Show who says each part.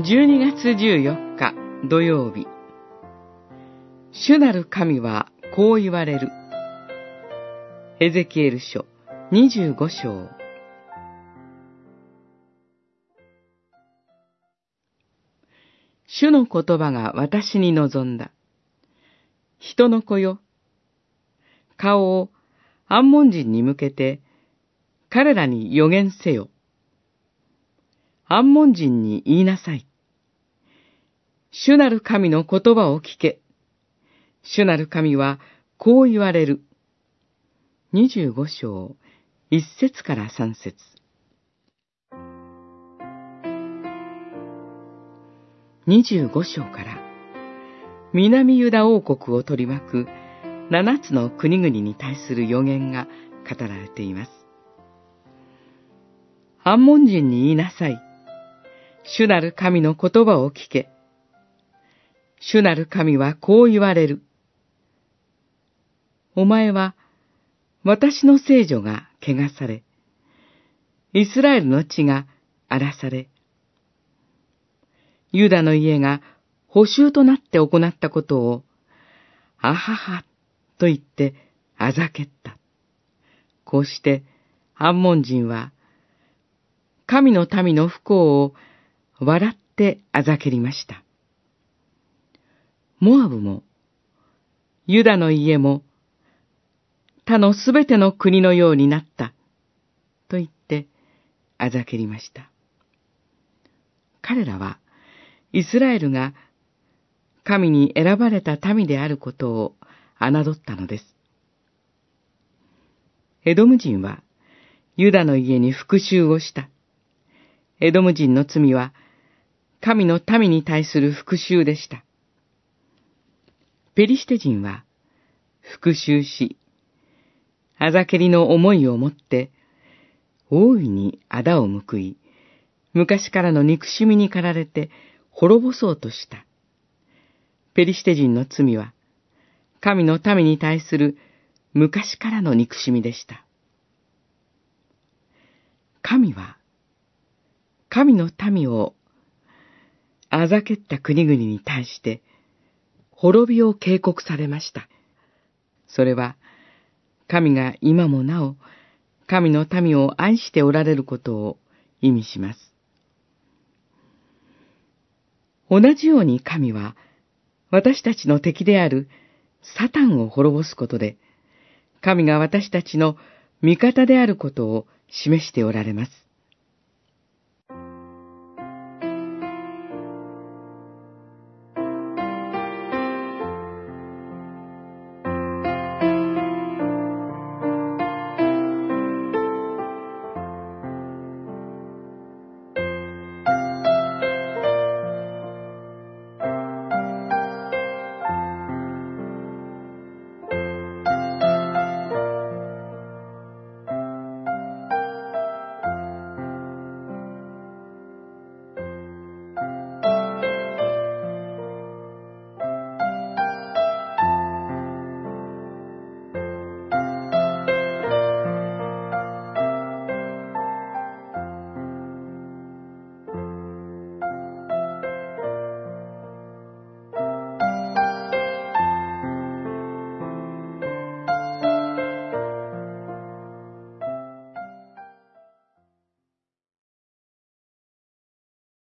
Speaker 1: 12月14日土曜日主なる神はこう言われる。エゼキエル書25章主の言葉が私に望んだ。人の子よ。顔を安門人に向けて彼らに予言せよ。安門人に言いなさい。主なる神の言葉を聞け。主なる神はこう言われる。二十五章、一節から三節。二十五章から南ユダ王国を取り巻く七つの国々に対する予言が語られています。安門人に言いなさい。主なる神の言葉を聞け。主なる神はこう言われる。お前は、私の聖女が汚され、イスラエルの地が荒らされ、ユダの家が補修となって行ったことを、あはは、と言ってあざけった。こうして、安門人は、神の民の不幸を笑ってあざけりました。モアブも、ユダの家も、他のすべての国のようになった、と言ってあざけりました。彼らは、イスラエルが神に選ばれた民であることを侮ったのです。エドム人は、ユダの家に復讐をした。エドム人の罪は、神の民に対する復讐でした。ペリシテ人は、復讐し、あざけりの思いを持って、大いに仇を報い、昔からの憎しみに駆られて滅ぼそうとした。ペリシテ人の罪は、神の民に対する昔からの憎しみでした。神は、神の民をあざけった国々に対して、滅びを警告されました。それは、神が今もなお、神の民を愛しておられることを意味します。同じように神は、私たちの敵であるサタンを滅ぼすことで、神が私たちの味方であることを示しておられます。